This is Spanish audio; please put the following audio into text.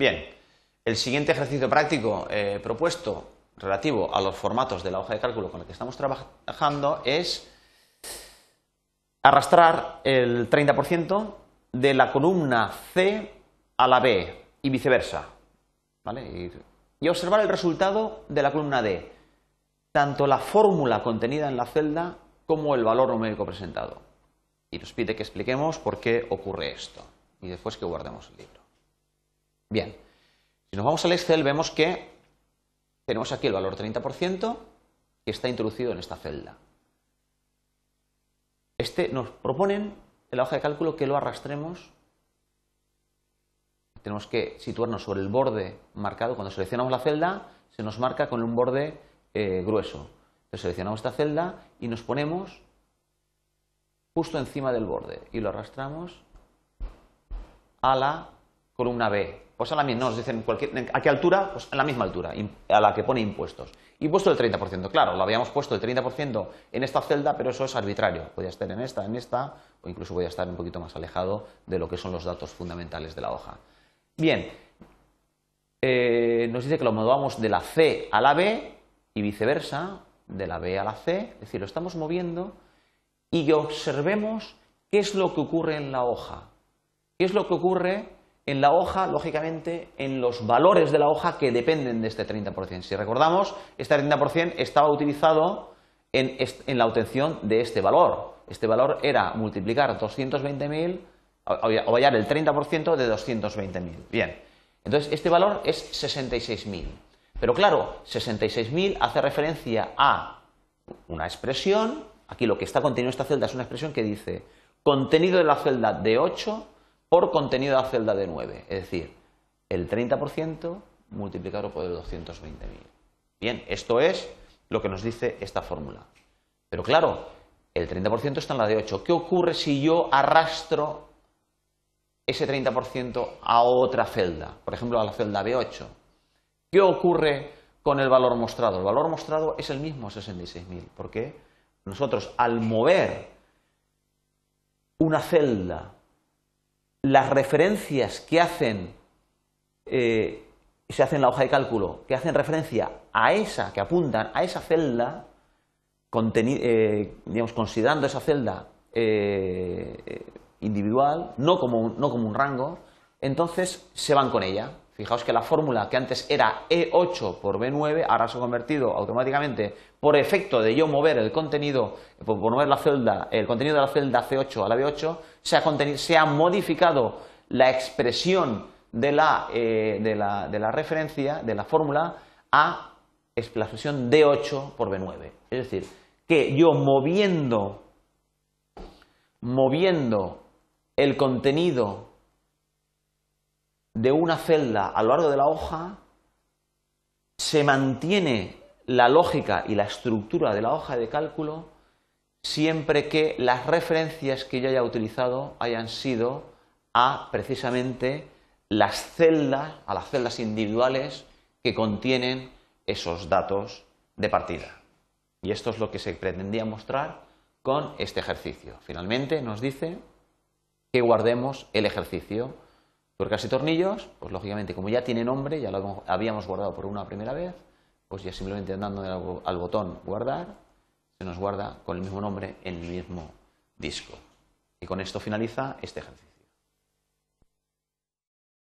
Bien, el siguiente ejercicio práctico eh, propuesto relativo a los formatos de la hoja de cálculo con la que estamos trabajando es arrastrar el 30% de la columna C a la B y viceversa. ¿vale? Y observar el resultado de la columna D, tanto la fórmula contenida en la celda como el valor numérico presentado. Y nos pide que expliquemos por qué ocurre esto y después que guardemos el libro. Bien, si nos vamos al Excel vemos que tenemos aquí el valor 30% que está introducido en esta celda. Este nos proponen en la hoja de cálculo que lo arrastremos. Tenemos que situarnos sobre el borde marcado. Cuando seleccionamos la celda, se nos marca con un borde eh, grueso. Entonces seleccionamos esta celda y nos ponemos justo encima del borde y lo arrastramos a la columna B. Pues a la misma, nos dicen a qué altura, pues a la misma altura, a la que pone impuestos. Impuesto del 30%, claro, lo habíamos puesto el 30% en esta celda, pero eso es arbitrario. Podría estar en esta, en esta, o incluso podría estar un poquito más alejado de lo que son los datos fundamentales de la hoja. Bien, eh, nos dice que lo movamos de la C a la B y viceversa, de la B a la C, es decir, lo estamos moviendo y observemos qué es lo que ocurre en la hoja. ¿Qué es lo que ocurre en la hoja, lógicamente, en los valores de la hoja que dependen de este 30%? Si recordamos, este 30% estaba utilizado en, la obtención de este valor. Este valor era multiplicar 220.000 o hallar el 30% de 220.000. Bien, entonces este valor es 66.000. Pero claro, 66.000 hace referencia a una expresión, aquí lo que está contenido en esta celda es una expresión que dice contenido de la celda de 8 por contenido la celda de 9, es decir, el 30% multiplicado por el 220.000. Bien, esto es lo que nos dice esta fórmula. Pero claro, el 30% está en la de 8. ¿Qué ocurre si yo arrastro ese 30% a otra celda? Por ejemplo, a la celda B8. ¿Qué ocurre con el valor mostrado? El valor mostrado es el mismo 66.000. ¿Por qué? Nosotros al mover una celda las referencias que hacen, eh, se hacen en la hoja de cálculo, que hacen referencia a esa, que apuntan a esa celda, eh, digamos, considerando esa celda eh, individual, no como, no como un rango, entonces se van con ella. Fijaos que la fórmula que antes era E8 por B9 ahora se ha convertido automáticamente por efecto de yo mover el contenido, por mover la celda, el contenido de la celda C8 a la B8, se ha, se ha modificado la expresión de la, eh, de, la, de la, referencia, de la fórmula, a la expresión D8 por B9. Es decir, que yo moviendo, moviendo el contenido de una celda a lo largo de la hoja, se mantiene la lógica y la estructura de la hoja de cálculo siempre que las referencias que yo haya utilizado hayan sido a precisamente las celdas, a las celdas individuales que contienen esos datos de partida. Y esto es lo que se pretendía mostrar con este ejercicio. Finalmente nos dice que guardemos el ejercicio Tuercas y tornillos, pues lógicamente como ya tiene nombre, ya lo habíamos guardado por una primera vez, pues ya simplemente dando al botón guardar, se nos guarda con el mismo nombre en el mismo disco. Y con esto finaliza este ejercicio.